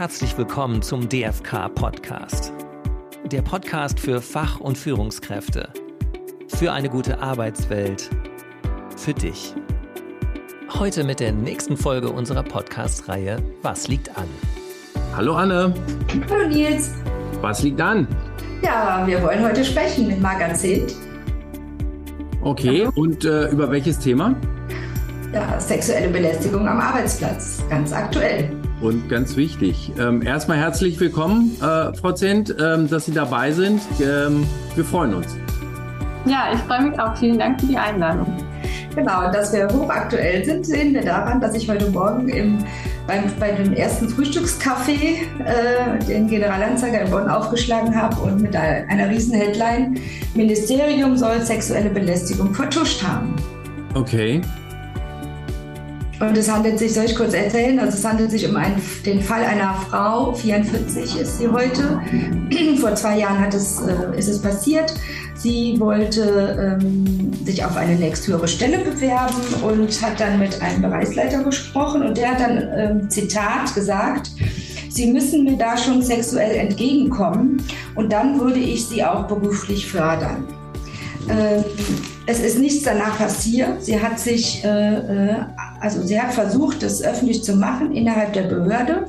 herzlich willkommen zum DFK Podcast. Der Podcast für Fach- und Führungskräfte. Für eine gute Arbeitswelt. Für dich. Heute mit der nächsten Folge unserer Podcast-Reihe Was liegt an? Hallo Anne. Hallo Nils. Was liegt an? Ja, wir wollen heute sprechen mit Margazit. Okay, und äh, über welches Thema? Ja, sexuelle Belästigung am Arbeitsplatz, ganz aktuell. Und ganz wichtig. Ähm, erstmal herzlich willkommen, äh, Frau Zent, ähm, dass Sie dabei sind. Ähm, wir freuen uns. Ja, ich freue mich auch. Vielen Dank für die Einladung. Genau, dass wir hochaktuell sind, sehen wir daran, dass ich heute Morgen im, beim, bei dem ersten Frühstückscafé äh, den Generalanzeiger in Bonn aufgeschlagen habe und mit einer, einer riesen Headline Ministerium soll sexuelle Belästigung vertuscht haben. Okay. Und es handelt sich, soll ich kurz erzählen, also es handelt sich um einen, den Fall einer Frau, 44 ist sie heute. Vor zwei Jahren hat es, äh, ist es passiert. Sie wollte ähm, sich auf eine nächsthöhere Stelle bewerben und hat dann mit einem Bereichsleiter gesprochen und der hat dann, ähm, Zitat, gesagt, Sie müssen mir da schon sexuell entgegenkommen und dann würde ich Sie auch beruflich fördern. Ähm, es ist nichts danach passiert. Sie hat sich, äh, äh, also sie hat versucht, das öffentlich zu machen innerhalb der Behörde.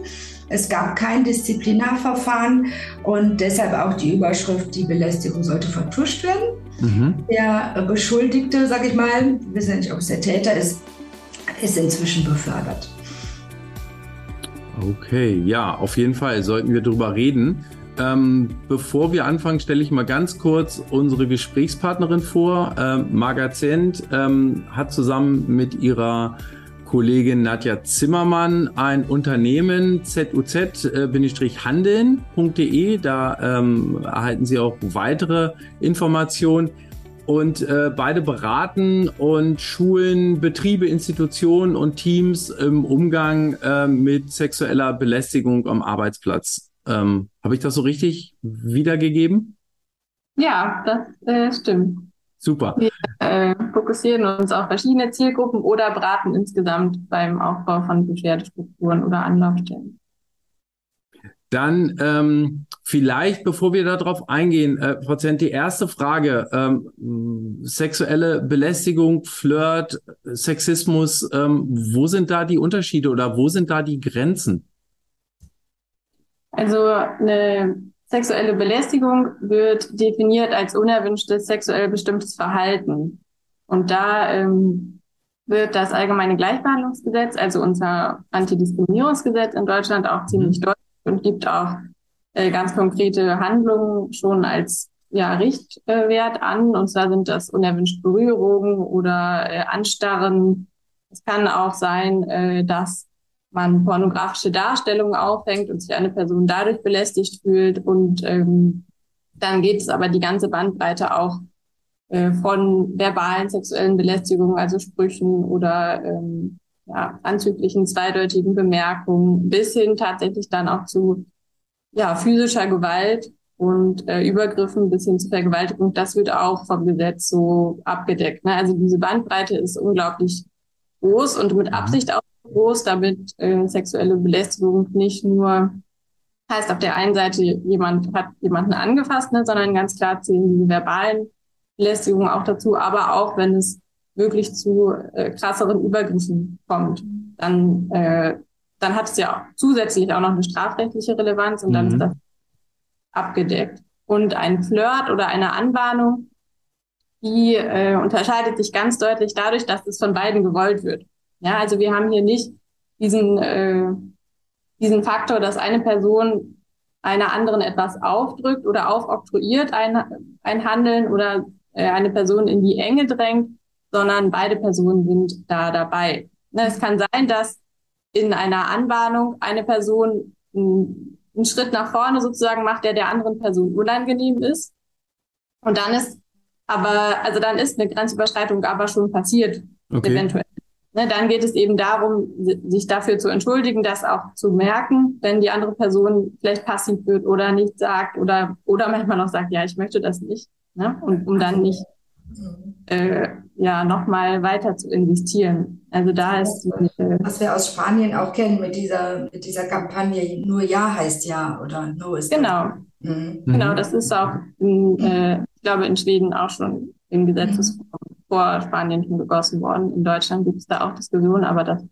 Es gab kein Disziplinarverfahren und deshalb auch die Überschrift, die Belästigung sollte vertuscht werden. Mhm. Der Beschuldigte, sage ich mal, wir wissen nicht, ob es der Täter ist, ist inzwischen befördert. Okay, ja, auf jeden Fall sollten wir darüber reden. Ähm, bevor wir anfangen, stelle ich mal ganz kurz unsere Gesprächspartnerin vor. Ähm, Magazent ähm, hat zusammen mit ihrer Kollegin Nadja Zimmermann ein Unternehmen zuz-handeln.de. Da ähm, erhalten Sie auch weitere Informationen. Und äh, beide beraten und schulen Betriebe, Institutionen und Teams im Umgang äh, mit sexueller Belästigung am Arbeitsplatz. Ähm, Habe ich das so richtig wiedergegeben? Ja, das äh, stimmt. Super. Wir äh, fokussieren uns auf verschiedene Zielgruppen oder beraten insgesamt beim Aufbau von Beschwerdestrukturen oder Anlaufstellen. Dann ähm, vielleicht, bevor wir darauf eingehen, äh, Frau Zent, die erste Frage, ähm, sexuelle Belästigung, Flirt, Sexismus, ähm, wo sind da die Unterschiede oder wo sind da die Grenzen? Also eine Sexuelle Belästigung wird definiert als unerwünschtes sexuell bestimmtes Verhalten. Und da ähm, wird das allgemeine Gleichbehandlungsgesetz, also unser Antidiskriminierungsgesetz in Deutschland auch ziemlich mhm. deutlich und gibt auch äh, ganz konkrete Handlungen schon als ja, Richtwert an. Und zwar sind das unerwünschte Berührungen oder äh, Anstarren. Es kann auch sein, äh, dass man pornografische Darstellungen aufhängt und sich eine Person dadurch belästigt fühlt. Und ähm, dann geht es aber die ganze Bandbreite auch äh, von verbalen sexuellen Belästigungen, also Sprüchen oder ähm, ja, anzüglichen zweideutigen Bemerkungen, bis hin tatsächlich dann auch zu ja, physischer Gewalt und äh, Übergriffen bis hin zu Vergewaltigung. Das wird auch vom Gesetz so abgedeckt. Ne? Also diese Bandbreite ist unglaublich groß und mit mhm. Absicht auch groß, damit äh, sexuelle Belästigung nicht nur heißt auf der einen Seite, jemand hat jemanden angefasst, ne, sondern ganz klar zählen diese verbalen Belästigungen auch dazu, aber auch wenn es wirklich zu äh, krasseren Übergriffen kommt, dann, äh, dann hat es ja auch zusätzlich auch noch eine strafrechtliche Relevanz und mhm. dann ist mhm. das abgedeckt. Und ein Flirt oder eine Anbahnung, die äh, unterscheidet sich ganz deutlich dadurch, dass es von beiden gewollt wird. Ja, also wir haben hier nicht diesen, äh, diesen Faktor, dass eine Person einer anderen etwas aufdrückt oder aufoktroyiert ein, ein Handeln oder äh, eine Person in die Enge drängt, sondern beide Personen sind da dabei. Ne, es kann sein, dass in einer Anbahnung eine Person einen, einen Schritt nach vorne sozusagen macht, der der anderen Person unangenehm ist. Und dann ist aber, also dann ist eine Grenzüberschreitung aber schon passiert, okay. eventuell. Ne, dann geht es eben darum, sich dafür zu entschuldigen, das auch zu merken, wenn die andere Person vielleicht passiv wird oder nicht sagt oder, oder manchmal noch sagt, ja, ich möchte das nicht. Ne? Und um dann nicht äh, ja nochmal weiter zu investieren. Also da ist äh, was wir aus Spanien auch kennen mit dieser mit dieser Kampagne nur Ja heißt Ja oder No ist genau mhm. genau das ist auch in, äh, ich glaube in Schweden auch schon im Gesetzesform mhm. Vor Spanien schon gegossen worden. In Deutschland gibt es da auch Diskussionen, aber das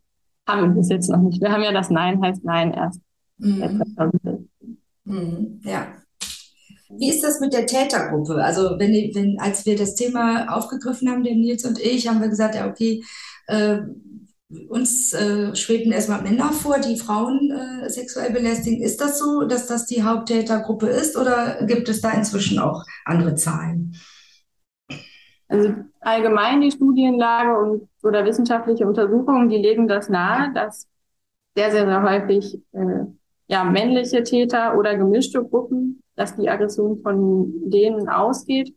haben wir bis jetzt noch nicht. Wir haben ja das Nein heißt Nein erst. Mhm. Mhm. Ja. Wie ist das mit der Tätergruppe? Also wenn, wenn, als wir das Thema aufgegriffen haben, den Nils und ich, haben wir gesagt, ja, okay, äh, uns äh, schwebten erstmal Männer vor, die Frauen äh, sexuell belästigen. Ist das so, dass das die Haupttätergruppe ist oder gibt es da inzwischen auch andere Zahlen? Also allgemein die Studienlage und oder wissenschaftliche Untersuchungen, die legen das nahe, dass sehr, sehr, sehr häufig äh, ja, männliche Täter oder gemischte Gruppen dass die Aggression von denen ausgeht.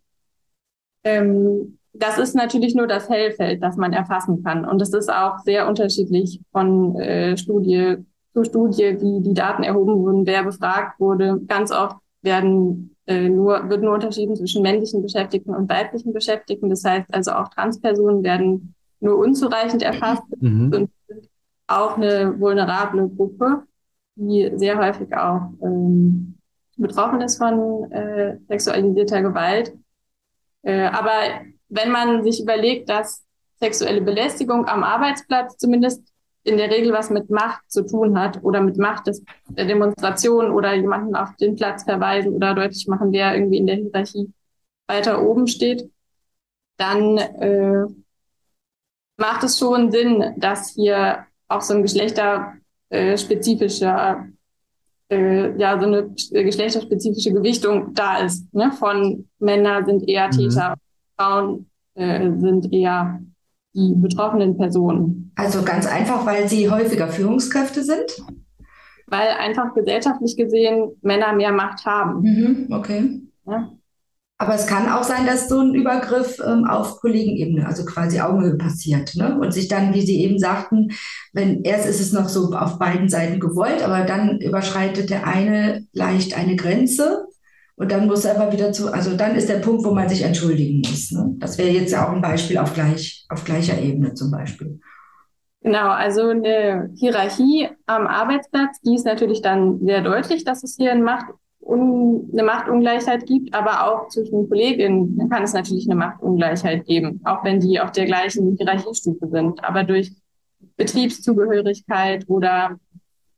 Ähm, das ist natürlich nur das Hellfeld, das man erfassen kann. Und es ist auch sehr unterschiedlich von äh, Studie zu Studie, wie die Daten erhoben wurden, wer befragt wurde. Ganz oft werden äh, nur, wird nur unterschieden zwischen männlichen Beschäftigten und weiblichen Beschäftigten. Das heißt also auch Transpersonen werden nur unzureichend erfasst mhm. und sind auch eine vulnerable Gruppe, die sehr häufig auch ähm, betroffen ist von äh, sexualisierter Gewalt. Äh, aber wenn man sich überlegt, dass sexuelle Belästigung am Arbeitsplatz zumindest in der Regel was mit Macht zu tun hat oder mit Macht des, der Demonstration oder jemanden auf den Platz verweisen oder deutlich machen, wer irgendwie in der Hierarchie weiter oben steht, dann äh, macht es schon Sinn, dass hier auch so ein geschlechterspezifischer äh, ja so eine geschlechterspezifische Gewichtung da ist. Ne? Von Männer sind eher mhm. Täter, mhm. Frauen äh, sind eher die betroffenen Personen. Also ganz einfach, weil sie häufiger Führungskräfte sind? Weil einfach gesellschaftlich gesehen Männer mehr Macht haben. Mhm, okay. Ja? Aber es kann auch sein, dass so ein Übergriff ähm, auf Kollegenebene, also quasi Augenhöhe passiert. Ne? Und sich dann, wie Sie eben sagten, wenn erst ist es noch so auf beiden Seiten gewollt, aber dann überschreitet der eine leicht eine Grenze und dann muss er aber wieder zu, also dann ist der Punkt, wo man sich entschuldigen muss. Ne? Das wäre jetzt ja auch ein Beispiel auf, gleich, auf gleicher Ebene zum Beispiel. Genau, also eine Hierarchie am Arbeitsplatz, die ist natürlich dann sehr deutlich, dass es hier ein Macht- un eine Machtungleichheit gibt, aber auch zwischen Kolleginnen kann es natürlich eine Machtungleichheit geben, auch wenn die auf der gleichen Hierarchiestufe sind. Aber durch Betriebszugehörigkeit oder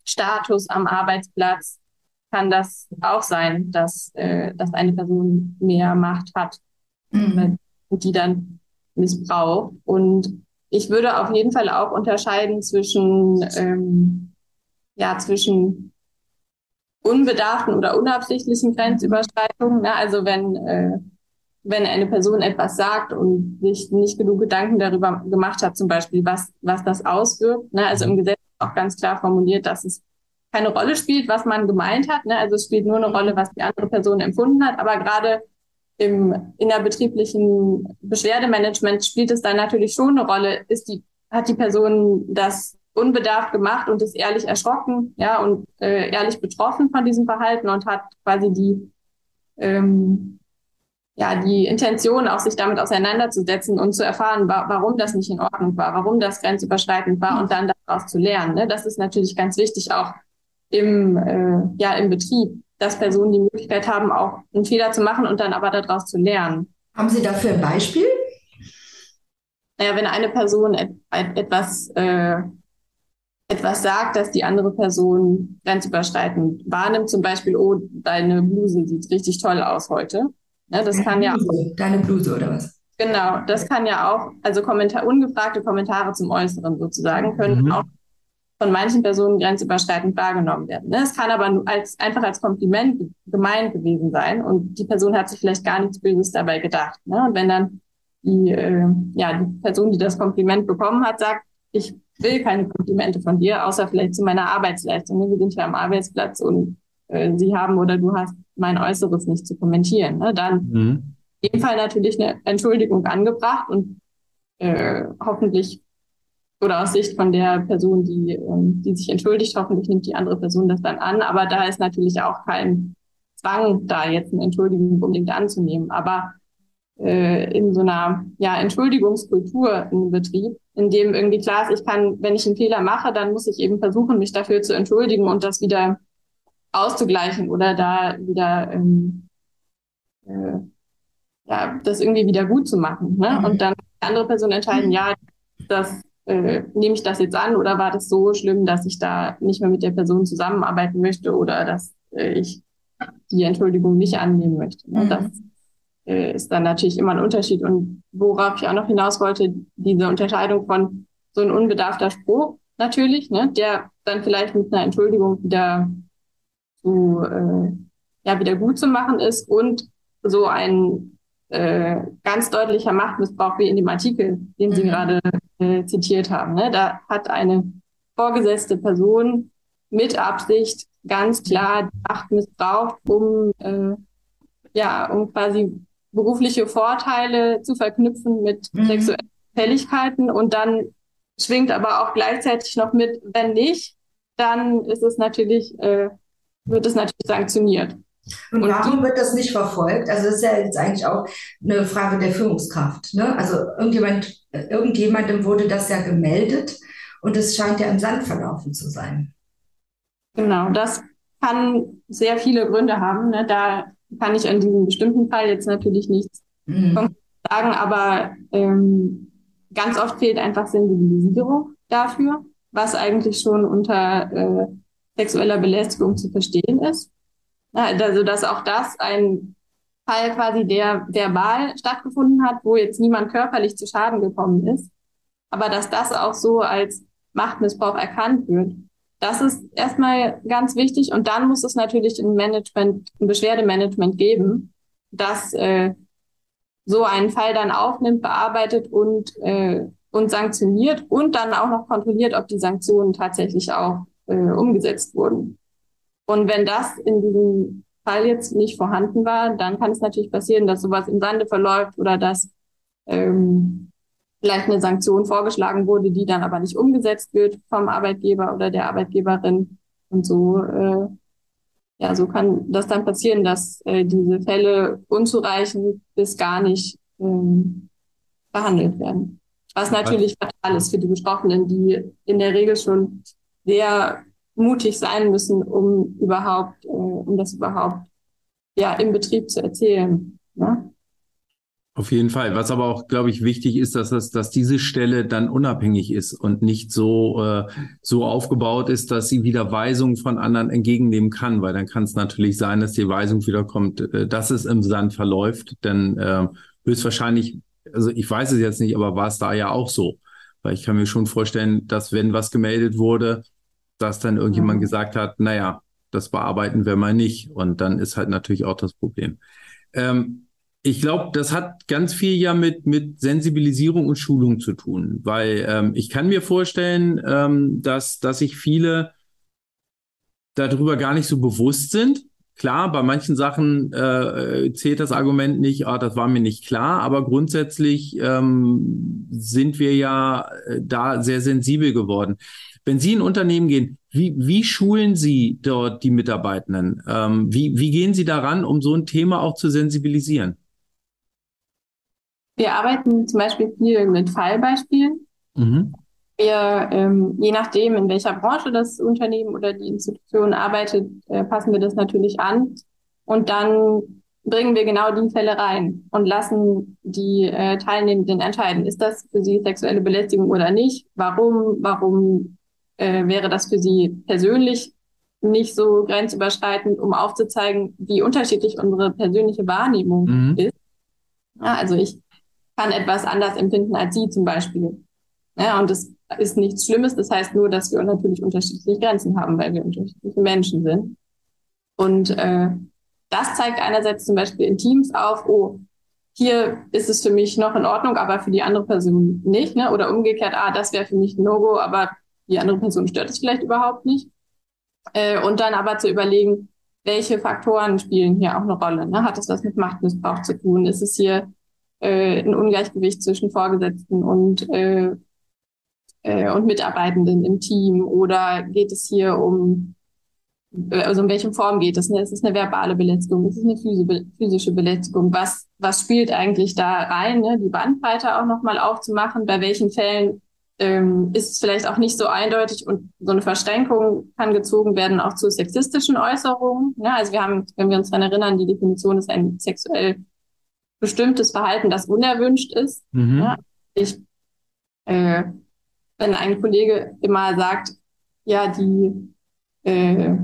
Status am Arbeitsplatz kann das auch sein, dass, äh, dass eine Person mehr Macht hat mhm. und die dann missbraucht. Und ich würde auf jeden Fall auch unterscheiden zwischen, ähm, ja, zwischen unbedachten oder unabsichtlichen Grenzüberschreitungen. Ne? Also wenn, äh, wenn eine Person etwas sagt und sich nicht genug Gedanken darüber gemacht hat, zum Beispiel, was, was das auswirkt. Ne? Also im Gesetz ist auch ganz klar formuliert, dass es keine Rolle spielt, was man gemeint hat. Ne? Also es spielt nur eine Rolle, was die andere Person empfunden hat. Aber gerade im innerbetrieblichen Beschwerdemanagement spielt es dann natürlich schon eine Rolle. Ist die, hat die Person das unbedarft gemacht und ist ehrlich erschrocken, ja, und äh, ehrlich betroffen von diesem Verhalten und hat quasi die, ähm, ja, die Intention, auch sich damit auseinanderzusetzen und zu erfahren, wa warum das nicht in Ordnung war, warum das grenzüberschreitend war und dann daraus zu lernen. Ne? Das ist natürlich ganz wichtig auch im, äh, ja, im Betrieb, dass Personen die Möglichkeit haben, auch einen Fehler zu machen und dann aber daraus zu lernen. Haben Sie dafür ein Beispiel? Naja, wenn eine Person et etwas äh, etwas sagt, dass die andere Person grenzüberschreitend wahrnimmt, zum Beispiel, oh, deine Bluse sieht richtig toll aus heute. Ja, das deine kann ja Bluse, Deine Bluse oder was? Genau, das kann ja auch, also Kommentar, ungefragte Kommentare zum Äußeren sozusagen können mhm. auch von manchen Personen grenzüberschreitend wahrgenommen werden. Ne? Es kann aber als, einfach als Kompliment gemeint gewesen sein und die Person hat sich vielleicht gar nichts Böses dabei gedacht. Ne? Und wenn dann die, äh, ja, die Person, die das Kompliment bekommen hat, sagt, ich will keine Komplimente von dir, außer vielleicht zu meiner Arbeitsleistung. Wir sind ja am Arbeitsplatz und äh, sie haben oder du hast mein Äußeres nicht zu kommentieren. Ne? Dann mhm. in dem Fall natürlich eine Entschuldigung angebracht und äh, hoffentlich oder aus Sicht von der Person, die, ähm, die sich entschuldigt, hoffentlich nimmt die andere Person das dann an. Aber da ist natürlich auch kein Zwang, da jetzt eine Entschuldigung unbedingt anzunehmen. Aber äh, in so einer ja, Entschuldigungskultur im Betrieb in dem irgendwie klar ist, ich kann, wenn ich einen Fehler mache, dann muss ich eben versuchen, mich dafür zu entschuldigen und das wieder auszugleichen oder da wieder ähm, äh, ja, das irgendwie wieder gut zu machen. Ne? Mhm. Und dann die andere Person entscheiden, ja, das äh, nehme ich das jetzt an oder war das so schlimm, dass ich da nicht mehr mit der Person zusammenarbeiten möchte oder dass äh, ich die Entschuldigung nicht annehmen möchte. Ne? Mhm. Das äh, ist dann natürlich immer ein Unterschied. Und worauf ich auch noch hinaus wollte, diese Unterscheidung von so ein unbedarfter Spruch natürlich, ne, der dann vielleicht mit einer Entschuldigung wieder zu, äh, ja, wieder gut zu machen ist und so ein äh, ganz deutlicher Machtmissbrauch wie in dem Artikel, den Sie mhm. gerade äh, zitiert haben. Ne? Da hat eine vorgesetzte Person mit Absicht ganz klar die Macht missbraucht, um äh, ja, um quasi berufliche Vorteile zu verknüpfen mit mhm. sexuellen Fälligkeiten und dann schwingt aber auch gleichzeitig noch mit, wenn nicht, dann ist es natürlich, äh, wird es natürlich sanktioniert. Und, und warum wird das nicht verfolgt? Also das ist ja jetzt eigentlich auch eine Frage der Führungskraft. Ne? Also irgendjemand, irgendjemandem wurde das ja gemeldet und es scheint ja im Sand verlaufen zu sein. Genau, das kann sehr viele Gründe haben. Ne? Da kann ich an diesem bestimmten Fall jetzt natürlich nichts mhm. sagen, aber ähm, ganz oft fehlt einfach Sensibilisierung dafür, was eigentlich schon unter äh, sexueller Belästigung zu verstehen ist. Also, dass auch das ein Fall quasi, der verbal stattgefunden hat, wo jetzt niemand körperlich zu Schaden gekommen ist, aber dass das auch so als Machtmissbrauch erkannt wird. Das ist erstmal ganz wichtig und dann muss es natürlich ein Management, ein Beschwerdemanagement geben, das äh, so einen Fall dann aufnimmt, bearbeitet und, äh, und sanktioniert und dann auch noch kontrolliert, ob die Sanktionen tatsächlich auch äh, umgesetzt wurden. Und wenn das in diesem Fall jetzt nicht vorhanden war, dann kann es natürlich passieren, dass sowas im Sande verläuft oder dass ähm, vielleicht eine Sanktion vorgeschlagen wurde, die dann aber nicht umgesetzt wird vom Arbeitgeber oder der Arbeitgeberin. Und so, äh, ja, so kann das dann passieren, dass äh, diese Fälle unzureichend bis gar nicht ähm, behandelt werden. Was natürlich fatal ist für die Betroffenen, die in der Regel schon sehr mutig sein müssen, um überhaupt, äh, um das überhaupt ja im Betrieb zu erzählen. Ne? Auf jeden Fall. Was aber auch, glaube ich, wichtig ist, dass das, dass diese Stelle dann unabhängig ist und nicht so äh, so aufgebaut ist, dass sie wieder Weisungen von anderen entgegennehmen kann, weil dann kann es natürlich sein, dass die Weisung wieder kommt, äh, dass es im Sand verläuft. Denn äh, höchstwahrscheinlich, also ich weiß es jetzt nicht, aber war es da ja auch so, weil ich kann mir schon vorstellen, dass wenn was gemeldet wurde, dass dann irgendjemand mhm. gesagt hat, naja, das bearbeiten wir mal nicht. Und dann ist halt natürlich auch das Problem. Ähm, ich glaube, das hat ganz viel ja mit, mit Sensibilisierung und Schulung zu tun, weil ähm, ich kann mir vorstellen, ähm, dass, dass sich viele darüber gar nicht so bewusst sind. Klar, bei manchen Sachen äh, zählt das Argument nicht, ah, das war mir nicht klar, aber grundsätzlich ähm, sind wir ja äh, da sehr sensibel geworden. Wenn Sie in Unternehmen gehen, wie, wie schulen Sie dort die Mitarbeitenden? Ähm, wie, wie gehen Sie daran, um so ein Thema auch zu sensibilisieren? Wir arbeiten zum Beispiel viel mit Fallbeispielen. Mhm. Wir, ähm, je nachdem, in welcher Branche das Unternehmen oder die Institution arbeitet, äh, passen wir das natürlich an. Und dann bringen wir genau die Fälle rein und lassen die äh, Teilnehmenden entscheiden, ist das für sie sexuelle Belästigung oder nicht? Warum? Warum äh, wäre das für Sie persönlich nicht so grenzüberschreitend, um aufzuzeigen, wie unterschiedlich unsere persönliche Wahrnehmung mhm. ist. Ja, also ich kann etwas anders empfinden als Sie zum Beispiel. Ja, und das ist nichts Schlimmes. Das heißt nur, dass wir natürlich unterschiedliche Grenzen haben, weil wir unterschiedliche Menschen sind. Und äh, das zeigt einerseits zum Beispiel in Teams auf, oh, hier ist es für mich noch in Ordnung, aber für die andere Person nicht. Ne? Oder umgekehrt, ah, das wäre für mich ein No-Go, aber die andere Person stört es vielleicht überhaupt nicht. Äh, und dann aber zu überlegen, welche Faktoren spielen hier auch eine Rolle. Ne? Hat es was mit Machtmissbrauch zu tun? Ist es hier äh, ein Ungleichgewicht zwischen Vorgesetzten und, äh, äh, und Mitarbeitenden im Team? Oder geht es hier um, äh, also in welchen Form geht es? Ne? Ist es eine verbale Belästigung? Ist es eine physische Belästigung? Was, was spielt eigentlich da rein? Ne? Die Bandbreite auch nochmal aufzumachen, bei welchen Fällen ähm, ist es vielleicht auch nicht so eindeutig und so eine Verschränkung kann gezogen werden auch zu sexistischen Äußerungen. Ja, also wir haben, wenn wir uns daran erinnern, die Definition ist ein sexuell bestimmtes Verhalten, das unerwünscht ist. Mhm. Ja, ich, äh, wenn ein Kollege immer sagt, ja, die äh,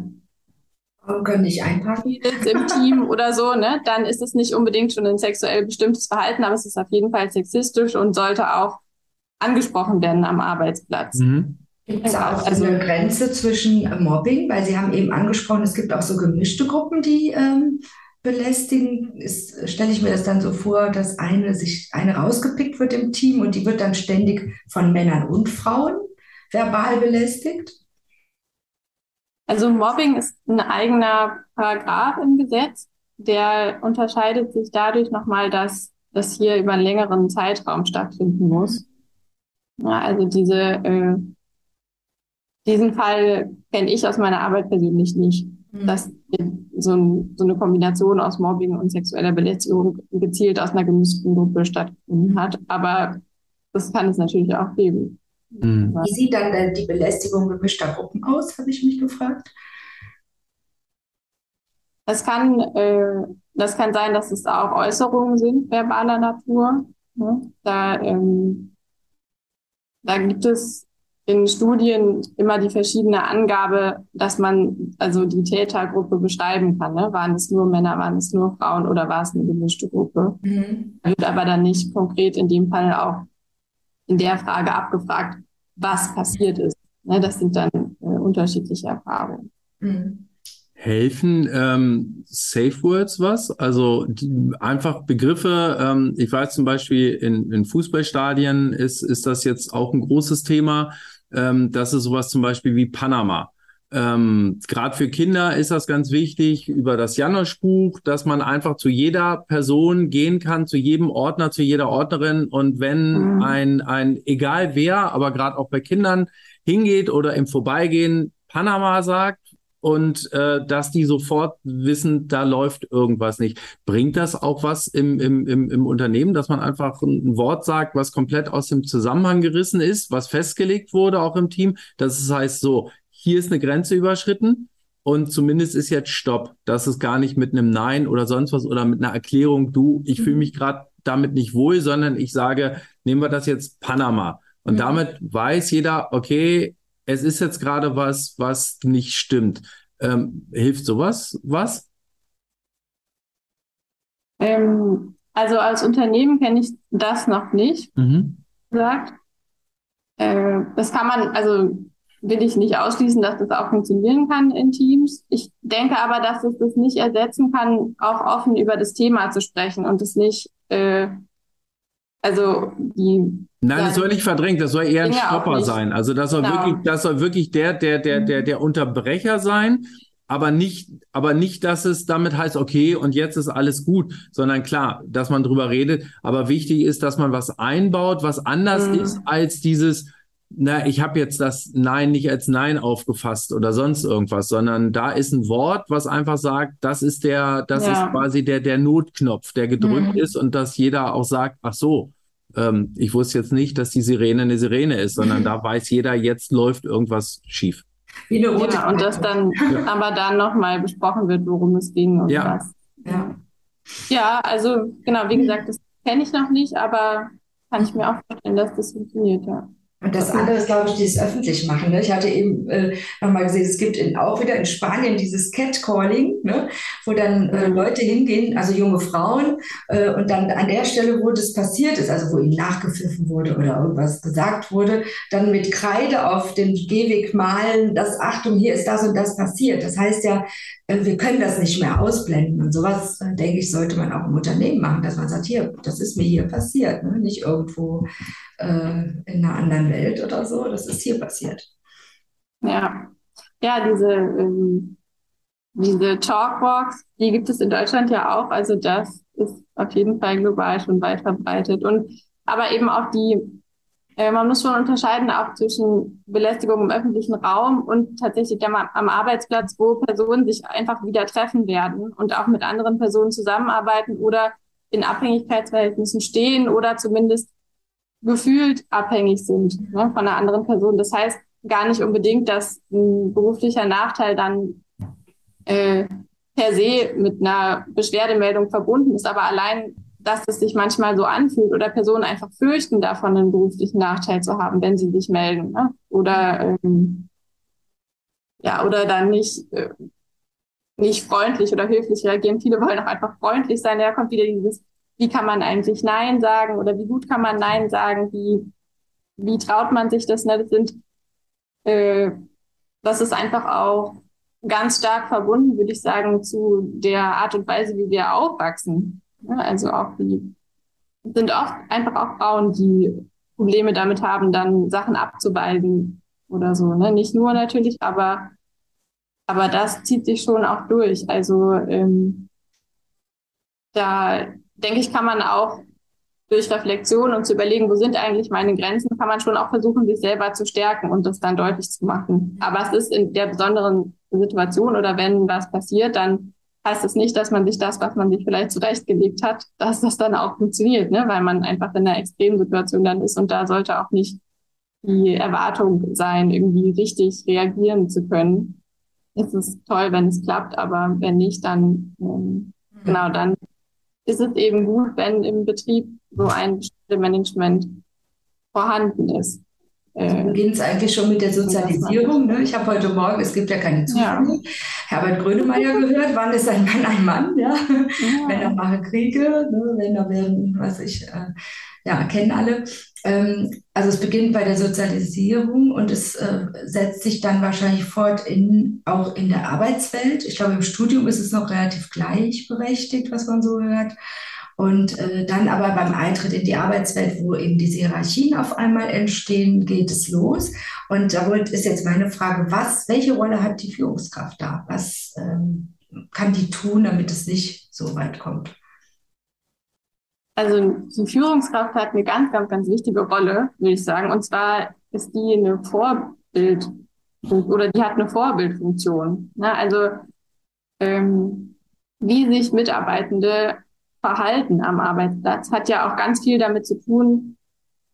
können nicht einpacken im Team oder so, ne, dann ist es nicht unbedingt schon ein sexuell bestimmtes Verhalten, aber es ist auf jeden Fall sexistisch und sollte auch angesprochen werden am Arbeitsplatz. Mhm. Gibt es auch also, eine Grenze zwischen Mobbing? Weil Sie haben eben angesprochen, es gibt auch so gemischte Gruppen, die ähm, belästigen. Stelle ich mir das dann so vor, dass eine sich eine rausgepickt wird im Team und die wird dann ständig von Männern und Frauen verbal belästigt? Also Mobbing ist ein eigener Paragraph im Gesetz, der unterscheidet sich dadurch nochmal, dass das hier über einen längeren Zeitraum stattfinden muss. Ja, also diese, äh, diesen Fall kenne ich aus meiner Arbeit persönlich nicht, mhm. dass so, ein, so, eine Kombination aus Mobbing und sexueller Belästigung gezielt aus einer gemischten Gruppe stattgefunden hat. Aber das kann es natürlich auch geben. Mhm. Wie sieht dann denn die Belästigung gemischter Gruppen aus, habe ich mich gefragt. Das kann, äh, das kann sein, dass es auch Äußerungen sind verbaler Natur. Ne? Da ähm, da gibt es in Studien immer die verschiedene Angabe, dass man also die Tätergruppe beschreiben kann. Ne? Waren es nur Männer, waren es nur Frauen oder war es eine gemischte Gruppe? Mhm. Wird aber dann nicht konkret in dem Fall auch in der Frage abgefragt, was passiert ist. Ne? Das sind dann äh, unterschiedliche Erfahrungen. Mhm helfen ähm, Safe Words was? Also die, einfach Begriffe. Ähm, ich weiß zum Beispiel in, in Fußballstadien ist ist das jetzt auch ein großes Thema. Ähm, das ist sowas zum Beispiel wie Panama. Ähm, Gerade für Kinder ist das ganz wichtig über das Janosch-Buch, dass man einfach zu jeder Person gehen kann, zu jedem Ordner, zu jeder Ordnerin. Und wenn mhm. ein, ein, egal wer, aber gerade auch bei Kindern hingeht oder im Vorbeigehen Panama sagt, und äh, dass die sofort wissen, da läuft irgendwas nicht. Bringt das auch was im, im, im, im Unternehmen, dass man einfach ein Wort sagt, was komplett aus dem Zusammenhang gerissen ist, was festgelegt wurde, auch im Team, dass es heißt so, hier ist eine Grenze überschritten und zumindest ist jetzt Stopp. Das ist gar nicht mit einem Nein oder sonst was oder mit einer Erklärung, du, ich fühle mhm. mich gerade damit nicht wohl, sondern ich sage, nehmen wir das jetzt Panama. Und mhm. damit weiß jeder, okay, es ist jetzt gerade was, was nicht stimmt. Ähm, hilft sowas was? Ähm, also als Unternehmen kenne ich das noch nicht, mhm. gesagt. Äh, das kann man, also will ich nicht ausschließen, dass das auch funktionieren kann in Teams. Ich denke aber, dass es das nicht ersetzen kann, auch offen über das Thema zu sprechen und es nicht äh, also die. Nein, das soll nicht verdrängt, das soll eher ein Stopper sein. Also das soll genau. wirklich, das soll wirklich der, der, der, der, der Unterbrecher sein, aber nicht, aber nicht, dass es damit heißt, okay, und jetzt ist alles gut, sondern klar, dass man drüber redet. Aber wichtig ist, dass man was einbaut, was anders mhm. ist als dieses, na, ich habe jetzt das Nein nicht als Nein aufgefasst oder sonst irgendwas, sondern da ist ein Wort, was einfach sagt, das ist der, das ja. ist quasi der, der Notknopf, der gedrückt mhm. ist und dass jeder auch sagt, ach so, ähm, ich wusste jetzt nicht, dass die Sirene eine Sirene ist, sondern da weiß jeder, jetzt läuft irgendwas schief. Wie eine rote ja, und das dann ja. aber dann nochmal besprochen wird, worum es ging und ja. was. Ja. ja, also genau, wie gesagt, das kenne ich noch nicht, aber kann ich mir auch vorstellen, dass das funktioniert, ja. Und das andere ist, glaube ich, dieses öffentlich machen. Ne? Ich hatte eben äh, nochmal gesehen, es gibt in, auch wieder in Spanien dieses Catcalling, ne? wo dann äh, mhm. Leute hingehen, also junge Frauen, äh, und dann an der Stelle, wo das passiert ist, also wo ihnen nachgepfiffen wurde oder irgendwas gesagt wurde, dann mit Kreide auf den Gehweg malen, dass Achtung, hier ist das und das passiert. Das heißt ja, äh, wir können das nicht mehr ausblenden. Und sowas, äh, denke ich, sollte man auch im Unternehmen machen, dass man sagt, hier, das ist mir hier passiert, ne? nicht irgendwo äh, in einer anderen Welt oder so. Das ist hier passiert. Ja, ja, diese, ähm, diese Talkwalks, die gibt es in Deutschland ja auch. Also das ist auf jeden Fall global schon weit verbreitet. Und aber eben auch die, äh, man muss schon unterscheiden auch zwischen Belästigung im öffentlichen Raum und tatsächlich am, am Arbeitsplatz, wo Personen sich einfach wieder treffen werden und auch mit anderen Personen zusammenarbeiten oder in Abhängigkeitsverhältnissen stehen oder zumindest gefühlt abhängig sind ne, von einer anderen Person. Das heißt gar nicht unbedingt, dass ein beruflicher Nachteil dann äh, per se mit einer Beschwerdemeldung verbunden ist, aber allein, dass es sich manchmal so anfühlt oder Personen einfach fürchten davon, einen beruflichen Nachteil zu haben, wenn sie sich melden. Ne? Oder ähm, ja, oder dann nicht, äh, nicht freundlich oder höflich reagieren. Viele wollen auch einfach freundlich sein. Da kommt wieder dieses, wie kann man eigentlich Nein sagen oder wie gut kann man Nein sagen, wie, wie traut man sich das? Ne? Das sind, äh, das ist einfach auch ganz stark verbunden, würde ich sagen, zu der Art und Weise, wie wir aufwachsen. Ja, also auch die sind oft einfach auch Frauen, die Probleme damit haben, dann Sachen abzuweisen oder so. Ne? Nicht nur natürlich, aber, aber das zieht sich schon auch durch. Also ähm, da denke ich, kann man auch durch Reflexion und zu überlegen, wo sind eigentlich meine Grenzen, kann man schon auch versuchen, sich selber zu stärken und das dann deutlich zu machen. Aber es ist in der besonderen Situation oder wenn was passiert, dann heißt es nicht, dass man sich das, was man sich vielleicht zurechtgelegt hat, dass das dann auch funktioniert, ne? weil man einfach in einer extremen Situation dann ist und da sollte auch nicht die Erwartung sein, irgendwie richtig reagieren zu können. Es ist toll, wenn es klappt, aber wenn nicht, dann ähm, mhm. genau, dann ist es eben gut, wenn im Betrieb so ein Management vorhanden ist. Also beginnt es eigentlich schon mit der Sozialisierung. Ne? Ich habe heute Morgen, es gibt ja keine Zufälle, ja. Herbert Grönemeyer gehört, wann ist ein Mann ein Mann? Ja? ja. Männer machen Kriege, ne? Männer werden, was ich, äh, ja, kennen alle. Ähm, also es beginnt bei der Sozialisierung und es äh, setzt sich dann wahrscheinlich fort in, auch in der Arbeitswelt. Ich glaube, im Studium ist es noch relativ gleichberechtigt, was man so hört. Und äh, dann aber beim Eintritt in die Arbeitswelt, wo eben diese Hierarchien auf einmal entstehen, geht es los. Und da ist jetzt meine Frage, was, welche Rolle hat die Führungskraft da? Was ähm, kann die tun, damit es nicht so weit kommt? Also die Führungskraft hat eine ganz, ganz, ganz wichtige Rolle, würde ich sagen. Und zwar ist die eine Vorbild oder die hat eine Vorbildfunktion. Ne? Also ähm, wie sich Mitarbeitende Verhalten am Arbeitsplatz hat ja auch ganz viel damit zu tun,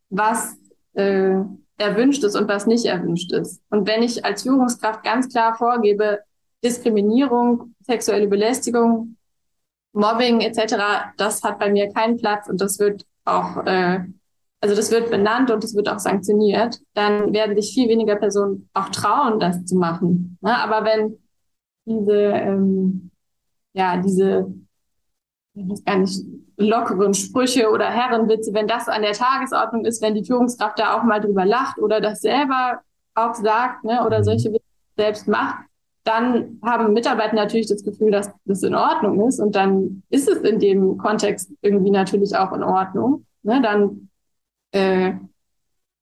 was äh, erwünscht ist und was nicht erwünscht ist. Und wenn ich als Führungskraft ganz klar vorgebe, Diskriminierung, sexuelle Belästigung, Mobbing etc., das hat bei mir keinen Platz und das wird auch, äh, also das wird benannt und das wird auch sanktioniert, dann werden sich viel weniger Personen auch trauen, das zu machen. Ne? Aber wenn diese, ähm, ja, diese ich weiß gar nicht, lockeren Sprüche oder Herrenwitze, wenn das an der Tagesordnung ist, wenn die Führungskraft da auch mal drüber lacht oder das selber auch sagt, ne, oder mhm. solche Witze selbst macht, dann haben Mitarbeiter natürlich das Gefühl, dass das in Ordnung ist und dann ist es in dem Kontext irgendwie natürlich auch in Ordnung. Ne, dann, äh,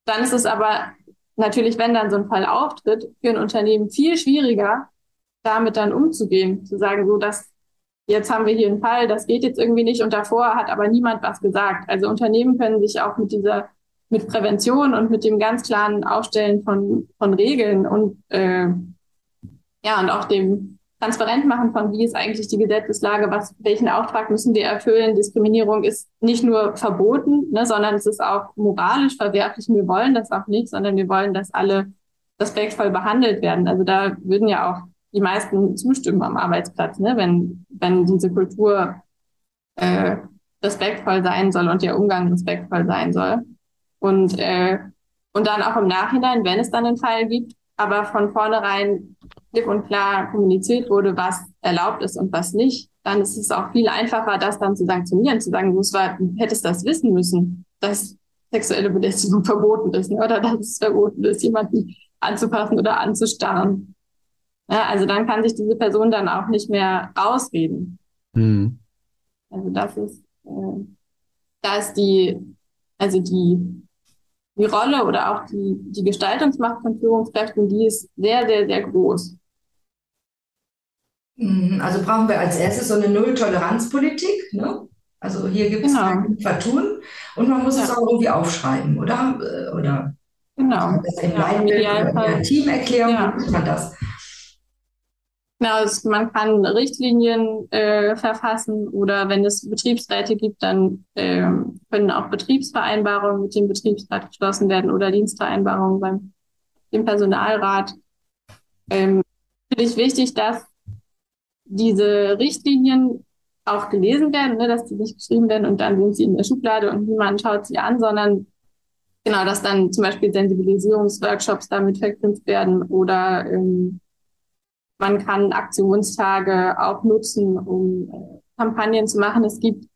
dann ist es aber natürlich, wenn dann so ein Fall auftritt, für ein Unternehmen viel schwieriger, damit dann umzugehen, zu sagen, so, das jetzt haben wir hier einen Fall, das geht jetzt irgendwie nicht und davor hat aber niemand was gesagt. Also Unternehmen können sich auch mit dieser, mit Prävention und mit dem ganz klaren Aufstellen von, von Regeln und äh, ja, und auch dem transparent machen von, wie ist eigentlich die Gesetzeslage, was, welchen Auftrag müssen wir erfüllen. Diskriminierung ist nicht nur verboten, ne, sondern es ist auch moralisch verwerflich. Wir wollen das auch nicht, sondern wir wollen, dass alle respektvoll behandelt werden. Also da würden ja auch die meisten zustimmen am Arbeitsplatz, ne? wenn, wenn diese Kultur äh, respektvoll sein soll und der Umgang respektvoll sein soll. Und, äh, und dann auch im Nachhinein, wenn es dann einen Fall gibt, aber von vornherein klipp und klar kommuniziert wurde, was erlaubt ist und was nicht, dann ist es auch viel einfacher, das dann zu sanktionieren, zu sagen, du, war, hättest das wissen müssen, dass sexuelle Belästigung verboten ist ne? oder dass es verboten ist, jemanden anzupassen oder anzustarren. Ja, also dann kann sich diese Person dann auch nicht mehr rausreden. Mhm. Also das ist, äh, da ist die, also die, die Rolle oder auch die, die Gestaltungsmacht von Führungskräften, die ist sehr, sehr, sehr groß. Mhm. Also brauchen wir als erstes so eine Null-Toleranz-Politik. Ne? Also hier gibt es genau. Vertun und man muss ja. es auch irgendwie aufschreiben, oder? Äh, oder genau. Das im ja, Leitbild in der Teamerklärung, ja. wie macht man das? Genau, es, man kann Richtlinien äh, verfassen oder wenn es Betriebsräte gibt, dann äh, können auch Betriebsvereinbarungen mit dem Betriebsrat geschlossen werden oder Dienstvereinbarungen beim dem Personalrat. Ähm, Finde ich wichtig, dass diese Richtlinien auch gelesen werden, ne, dass die nicht geschrieben werden und dann sind sie in der Schublade und niemand schaut sie an, sondern genau, dass dann zum Beispiel Sensibilisierungsworkshops damit verknüpft werden oder ähm, man kann Aktionstage auch nutzen, um äh, Kampagnen zu machen. Es gibt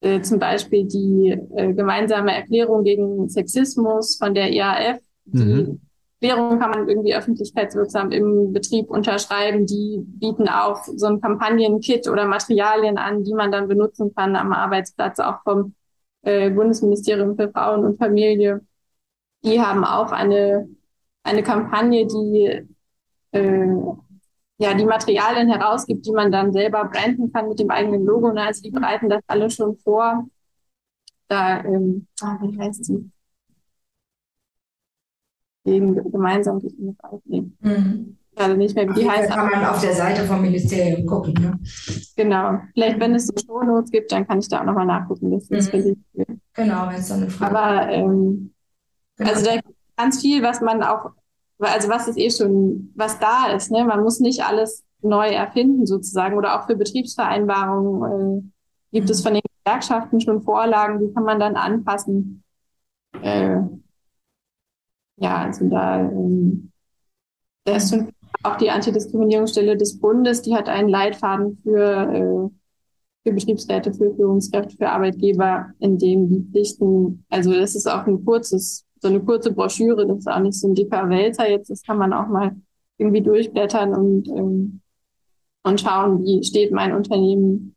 äh, zum Beispiel die äh, gemeinsame Erklärung gegen Sexismus von der IAF. Die mhm. Erklärung kann man irgendwie öffentlichkeitswirksam im Betrieb unterschreiben. Die bieten auch so ein Kampagnenkit oder Materialien an, die man dann benutzen kann am Arbeitsplatz, auch vom äh, Bundesministerium für Frauen und Familie. Die haben auch eine, eine Kampagne, die äh, ja, die Materialien herausgibt, die man dann selber branden kann mit dem eigenen Logo. Ne? Also die bereiten das alle schon vor. Da, ähm, ah, wie heißt sie? Gegen gemeinsam gegen nee. mhm. Also nicht mehr, wie die heißt. kann man auf der Seite vom Ministerium gucken. Ne? Genau. Vielleicht, wenn es so Shownotes gibt, dann kann ich da auch nochmal nachgucken. Das ist mhm. Genau, wenn es so eine Frage Aber ähm, genau. also da gibt ganz viel, was man auch also was ist eh schon, was da ist, ne? Man muss nicht alles neu erfinden sozusagen oder auch für Betriebsvereinbarungen äh, gibt es von den Gewerkschaften schon Vorlagen, die kann man dann anpassen. Äh, ja, also da, ähm, da ist schon auch die Antidiskriminierungsstelle des Bundes, die hat einen Leitfaden für, äh, für Betriebsräte, für Führungskräfte, für Arbeitgeber, in dem die Pflichten, also das ist auch ein kurzes so eine kurze Broschüre, das ist auch nicht so ein dicker Wälzer jetzt, das kann man auch mal irgendwie durchblättern und, ähm, und schauen, wie steht mein Unternehmen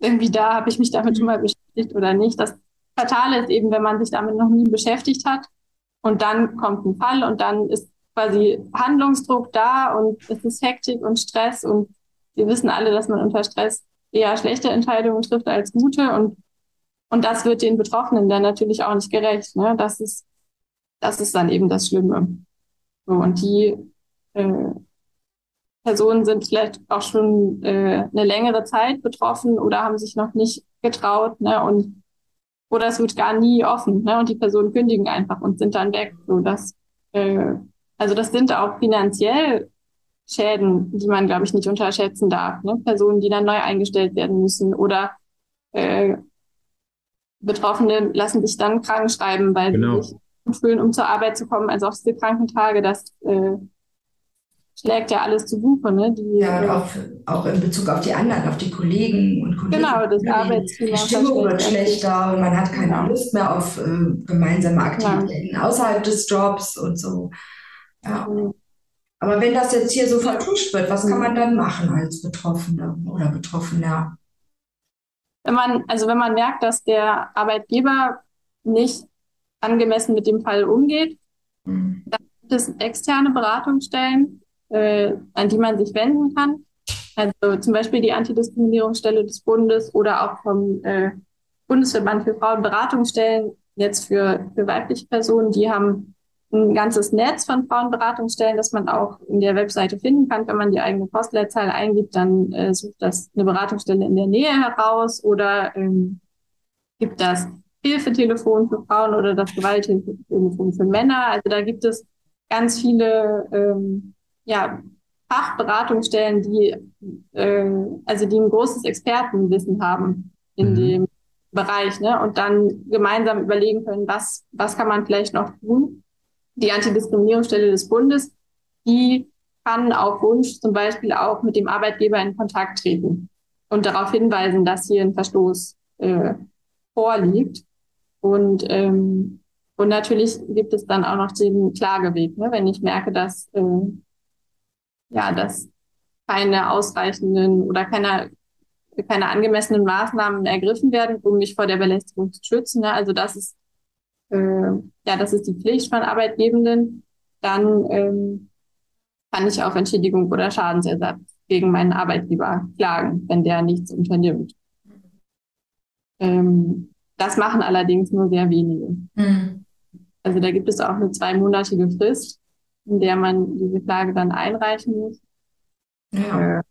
irgendwie da, habe ich mich damit schon mal beschäftigt oder nicht. Das Fatale ist eben, wenn man sich damit noch nie beschäftigt hat und dann kommt ein Fall und dann ist quasi Handlungsdruck da und es ist Hektik und Stress und wir wissen alle, dass man unter Stress eher schlechte Entscheidungen trifft als gute und und das wird den Betroffenen dann natürlich auch nicht gerecht. Ne? Das ist das ist dann eben das Schlimme. So, und die äh, Personen sind vielleicht auch schon äh, eine längere Zeit betroffen oder haben sich noch nicht getraut, ne? Und oder es wird gar nie offen, ne? Und die Personen kündigen einfach und sind dann weg. So, das, äh, also das sind auch finanziell Schäden, die man, glaube ich, nicht unterschätzen darf. Ne? Personen, die dann neu eingestellt werden müssen oder äh, Betroffene lassen sich dann krank schreiben, weil genau. sie sich fühlen, um zur Arbeit zu kommen. Also auch diese Krankentage, das äh, schlägt ja alles zu Buche. Ne? Die, ja, und auch, auch in Bezug auf die anderen, auf die Kollegen und Kollegen. Genau, das Arbeitsklima. Die Stimmung wird schlechter und man hat keine genau. Lust mehr auf äh, gemeinsame Aktivitäten ja. außerhalb des Jobs und so. Ja. Mhm. Aber wenn das jetzt hier so vertuscht wird, was kann man dann machen als Betroffene oder Betroffener? Wenn man, also wenn man merkt, dass der Arbeitgeber nicht angemessen mit dem Fall umgeht. Mhm. Dann gibt es externe Beratungsstellen, äh, an die man sich wenden kann. Also zum Beispiel die Antidiskriminierungsstelle des Bundes oder auch vom äh, Bundesverband für Frauenberatungsstellen, jetzt für, für weibliche Personen, die haben ein ganzes Netz von Frauenberatungsstellen, das man auch in der Webseite finden kann. Wenn man die eigene Postleitzahl eingibt, dann äh, sucht das eine Beratungsstelle in der Nähe heraus oder ähm, gibt das Hilfetelefon für Frauen oder das Gewalthilfetelefon für Männer. Also da gibt es ganz viele ähm, ja, Fachberatungsstellen, die äh, also die ein großes Expertenwissen haben in mhm. dem Bereich, ne? Und dann gemeinsam überlegen können, was was kann man vielleicht noch tun. Die Antidiskriminierungsstelle des Bundes, die kann auf Wunsch zum Beispiel auch mit dem Arbeitgeber in Kontakt treten und darauf hinweisen, dass hier ein Verstoß äh, vorliegt. Und, ähm, und natürlich gibt es dann auch noch den Klageweg, ne? wenn ich merke, dass, äh, ja, dass keine ausreichenden oder keine, keine angemessenen Maßnahmen ergriffen werden, um mich vor der Belästigung zu schützen. Ne? Also das ist, äh, ja, das ist die Pflicht von Arbeitgebenden. Dann ähm, kann ich auf Entschädigung oder Schadensersatz gegen meinen Arbeitgeber klagen, wenn der nichts unternimmt. Ähm, das machen allerdings nur sehr wenige. Mhm. Also da gibt es auch eine zweimonatige Frist, in der man diese Klage dann einreichen muss. Ja. Äh,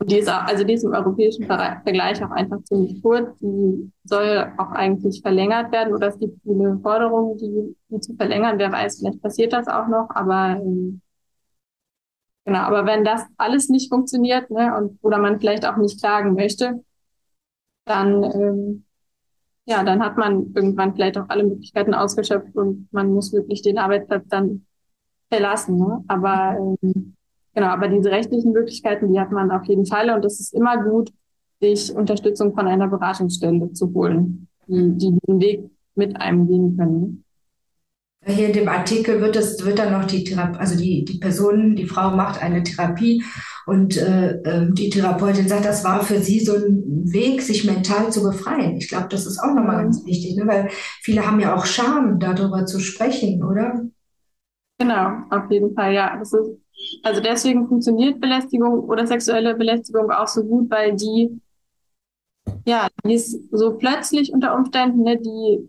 und die ist auch, also die ist im europäischen Vergleich auch einfach ziemlich kurz. Die soll auch eigentlich verlängert werden oder es gibt viele Forderungen, die, die zu verlängern. Wer weiß, vielleicht passiert das auch noch, aber ähm, genau, aber wenn das alles nicht funktioniert, ne, und oder man vielleicht auch nicht klagen möchte, dann ähm, ja, dann hat man irgendwann vielleicht auch alle Möglichkeiten ausgeschöpft und man muss wirklich den Arbeitsplatz dann verlassen. Ne? Aber ähm, genau, aber diese rechtlichen Möglichkeiten, die hat man auf jeden Fall und es ist immer gut, sich Unterstützung von einer Beratungsstelle zu holen, die, die diesen Weg mit einem gehen können. Hier in dem Artikel wird es wird dann noch die Therapie, also die die Person, die Frau macht eine Therapie und äh, ähm, die Therapeutin sagt, das war für sie so ein Weg, sich mental zu befreien. Ich glaube, das ist auch nochmal ganz wichtig, ne? weil viele haben ja auch Scham, darüber zu sprechen, oder? Genau, auf jeden Fall, ja. Ist, also deswegen funktioniert Belästigung oder sexuelle Belästigung auch so gut, weil die, ja, die ist so plötzlich unter Umständen, ne, die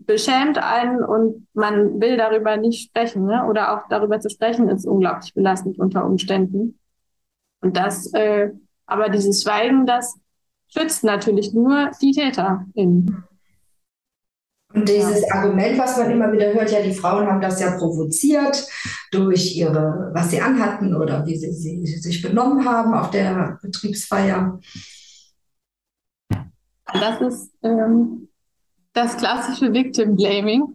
beschämt einen und man will darüber nicht sprechen, ne? Oder auch darüber zu sprechen ist unglaublich belastend unter Umständen. Und das, äh, aber dieses Schweigen, das schützt natürlich nur die TäterInnen. Und dieses ja. Argument, was man immer wieder hört, ja, die Frauen haben das ja provoziert durch ihre, was sie anhatten oder wie sie, sie, sie sich benommen haben auf der Betriebsfeier. Das ist ähm, das klassische Victim Blaming.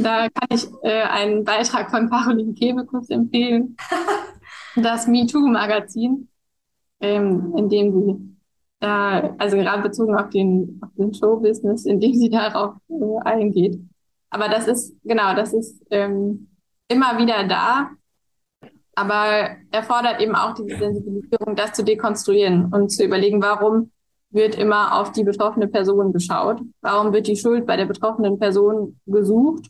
Da kann ich äh, einen Beitrag von Caroline Kebekus empfehlen. Das MeToo-Magazin, ähm, in dem sie da, also gerade bezogen auf den, auf den Showbusiness, in dem sie darauf äh, eingeht. Aber das ist, genau, das ist ähm, immer wieder da, aber erfordert eben auch diese Sensibilisierung, das zu dekonstruieren und zu überlegen, warum wird immer auf die betroffene Person geschaut? Warum wird die Schuld bei der betroffenen Person gesucht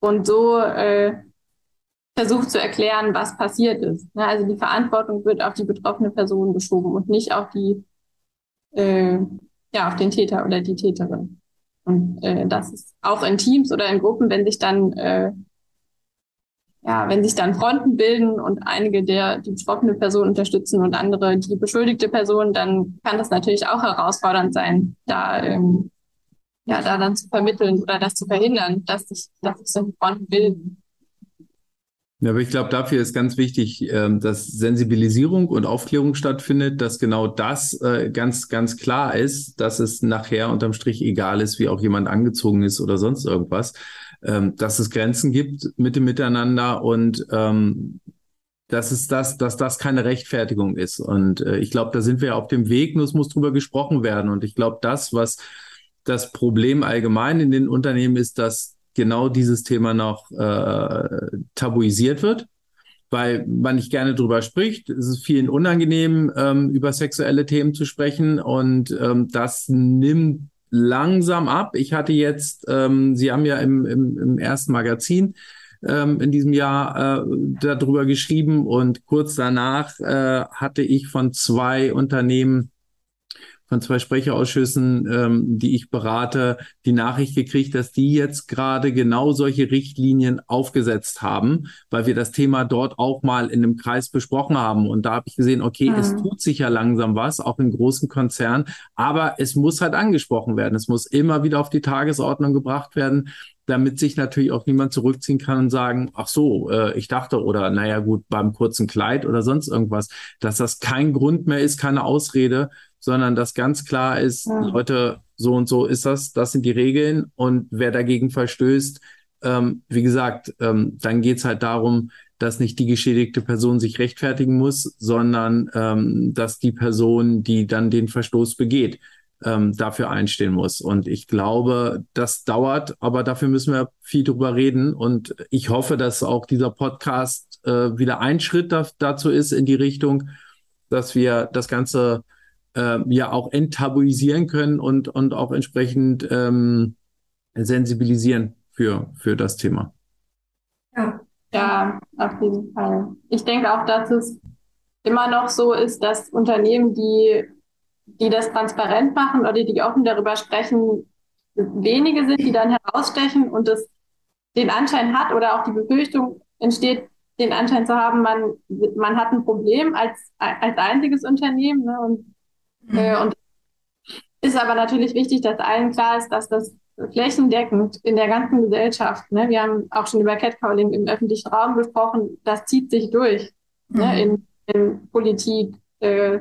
und so äh, versucht zu erklären, was passiert ist? Ne? Also die Verantwortung wird auf die betroffene Person geschoben und nicht auf die äh, ja, auf den Täter oder die Täterin. Und äh, das ist auch in Teams oder in Gruppen, wenn sich dann äh, ja, wenn sich dann Fronten bilden und einige der die betroffene Person unterstützen und andere die beschuldigte Person, dann kann das natürlich auch herausfordernd sein, da ähm, ja da dann zu vermitteln oder das zu verhindern, dass sich dass sich solche Fronten bilden. Ja, aber ich glaube, dafür ist ganz wichtig, ähm, dass Sensibilisierung und Aufklärung stattfindet, dass genau das äh, ganz, ganz klar ist, dass es nachher unterm Strich egal ist, wie auch jemand angezogen ist oder sonst irgendwas, ähm, dass es Grenzen gibt mit dem Miteinander und ähm, dass es das, dass das keine Rechtfertigung ist. Und äh, ich glaube, da sind wir auf dem Weg, nur es muss drüber gesprochen werden. Und ich glaube, das, was das Problem allgemein in den Unternehmen ist, dass genau dieses Thema noch äh, tabuisiert wird, weil man nicht gerne drüber spricht. Es ist vielen unangenehm, ähm, über sexuelle Themen zu sprechen und ähm, das nimmt langsam ab. Ich hatte jetzt, ähm, Sie haben ja im, im, im ersten Magazin ähm, in diesem Jahr äh, darüber geschrieben und kurz danach äh, hatte ich von zwei Unternehmen von zwei Sprecherausschüssen, ähm, die ich berate, die Nachricht gekriegt, dass die jetzt gerade genau solche Richtlinien aufgesetzt haben, weil wir das Thema dort auch mal in einem Kreis besprochen haben. Und da habe ich gesehen, okay, mhm. es tut sich ja langsam was, auch in großen Konzernen, aber es muss halt angesprochen werden. Es muss immer wieder auf die Tagesordnung gebracht werden damit sich natürlich auch niemand zurückziehen kann und sagen, ach so, äh, ich dachte oder naja gut, beim kurzen Kleid oder sonst irgendwas, dass das kein Grund mehr ist, keine Ausrede, sondern dass ganz klar ist, ja. Leute, so und so ist das, das sind die Regeln und wer dagegen verstößt, ähm, wie gesagt, ähm, dann geht's halt darum, dass nicht die geschädigte Person sich rechtfertigen muss, sondern ähm, dass die Person, die dann den Verstoß begeht, ähm, dafür einstehen muss. Und ich glaube, das dauert, aber dafür müssen wir viel drüber reden. Und ich hoffe, dass auch dieser Podcast äh, wieder ein Schritt da, dazu ist in die Richtung, dass wir das Ganze äh, ja auch enttabuisieren können und, und auch entsprechend ähm, sensibilisieren für, für das Thema. Ja. ja, auf jeden Fall. Ich denke auch, dass es immer noch so ist, dass Unternehmen, die, die das transparent machen oder die offen darüber sprechen, wenige sind, die dann herausstechen und es den Anschein hat oder auch die Befürchtung entsteht, den Anschein zu haben, man, man hat ein Problem als, als einziges Unternehmen. Ne? Und, mhm. äh, und ist aber natürlich wichtig, dass allen klar ist, dass das flächendeckend in der ganzen Gesellschaft, ne? wir haben auch schon über Catcalling im öffentlichen Raum gesprochen, das zieht sich durch ne? mhm. ne? in, in Politik, äh,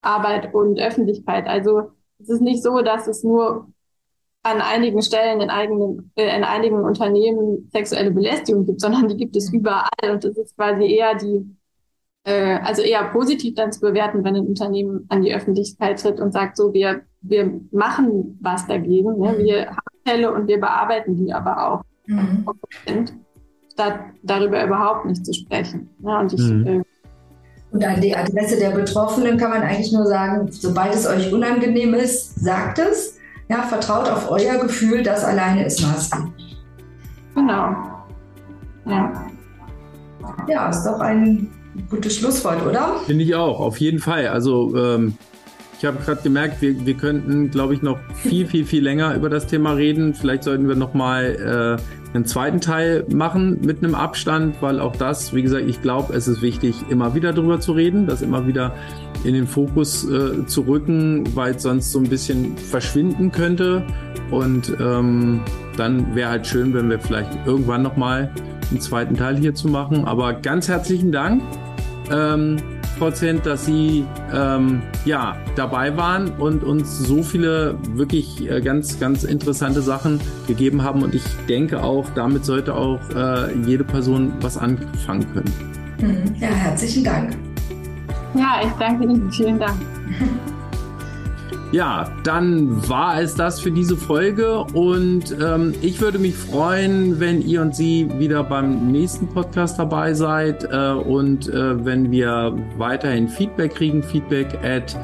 Arbeit und Öffentlichkeit. Also es ist nicht so, dass es nur an einigen Stellen in, eigenen, äh, in einigen Unternehmen sexuelle Belästigung gibt, sondern die gibt es mhm. überall. Und das ist quasi eher die, äh, also eher positiv dann zu bewerten, wenn ein Unternehmen an die Öffentlichkeit tritt und sagt, so, wir, wir machen was dagegen. Ne? Mhm. Wir haben Fälle und wir bearbeiten die aber auch. Mhm. Statt darüber überhaupt nicht zu sprechen. Ne? Und ich, mhm. äh, und an die Adresse der Betroffenen kann man eigentlich nur sagen, sobald es euch unangenehm ist, sagt es. Ja, vertraut auf euer Gefühl, das alleine ist maßgeblich. Genau. Ja. Ja, ist doch ein gutes Schlusswort, oder? Finde ich auch, auf jeden Fall. Also ähm, ich habe gerade gemerkt, wir, wir könnten, glaube ich, noch viel, viel, viel länger über das Thema reden. Vielleicht sollten wir noch mal äh, einen zweiten Teil machen mit einem Abstand, weil auch das, wie gesagt, ich glaube, es ist wichtig, immer wieder darüber zu reden, das immer wieder in den Fokus äh, zu rücken, weil es sonst so ein bisschen verschwinden könnte. Und ähm, dann wäre halt schön, wenn wir vielleicht irgendwann noch mal einen zweiten Teil hierzu machen. Aber ganz herzlichen Dank. Ähm, Prozent, dass Sie ähm, ja, dabei waren und uns so viele wirklich äh, ganz, ganz interessante Sachen gegeben haben. Und ich denke auch, damit sollte auch äh, jede Person was anfangen können. Mhm. Ja, herzlichen Dank. Ja, ich danke Ihnen. Vielen Dank. Ja, dann war es das für diese Folge und ähm, ich würde mich freuen, wenn ihr und sie wieder beim nächsten Podcast dabei seid äh, und äh, wenn wir weiterhin Feedback kriegen, Feedback at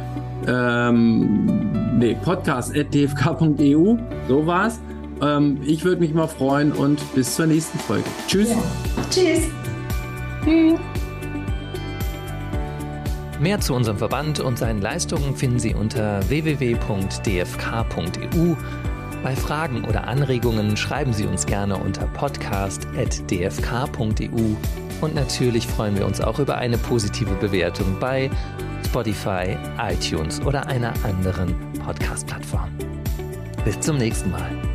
ähm, nee, podcast at dfk.eu, so war's. Ähm, ich würde mich mal freuen und bis zur nächsten Folge. Tschüss. Ja. Tschüss. Tschüss. Mehr zu unserem Verband und seinen Leistungen finden Sie unter www.dfk.eu. Bei Fragen oder Anregungen schreiben Sie uns gerne unter podcast.dfk.eu. Und natürlich freuen wir uns auch über eine positive Bewertung bei Spotify, iTunes oder einer anderen Podcast-Plattform. Bis zum nächsten Mal.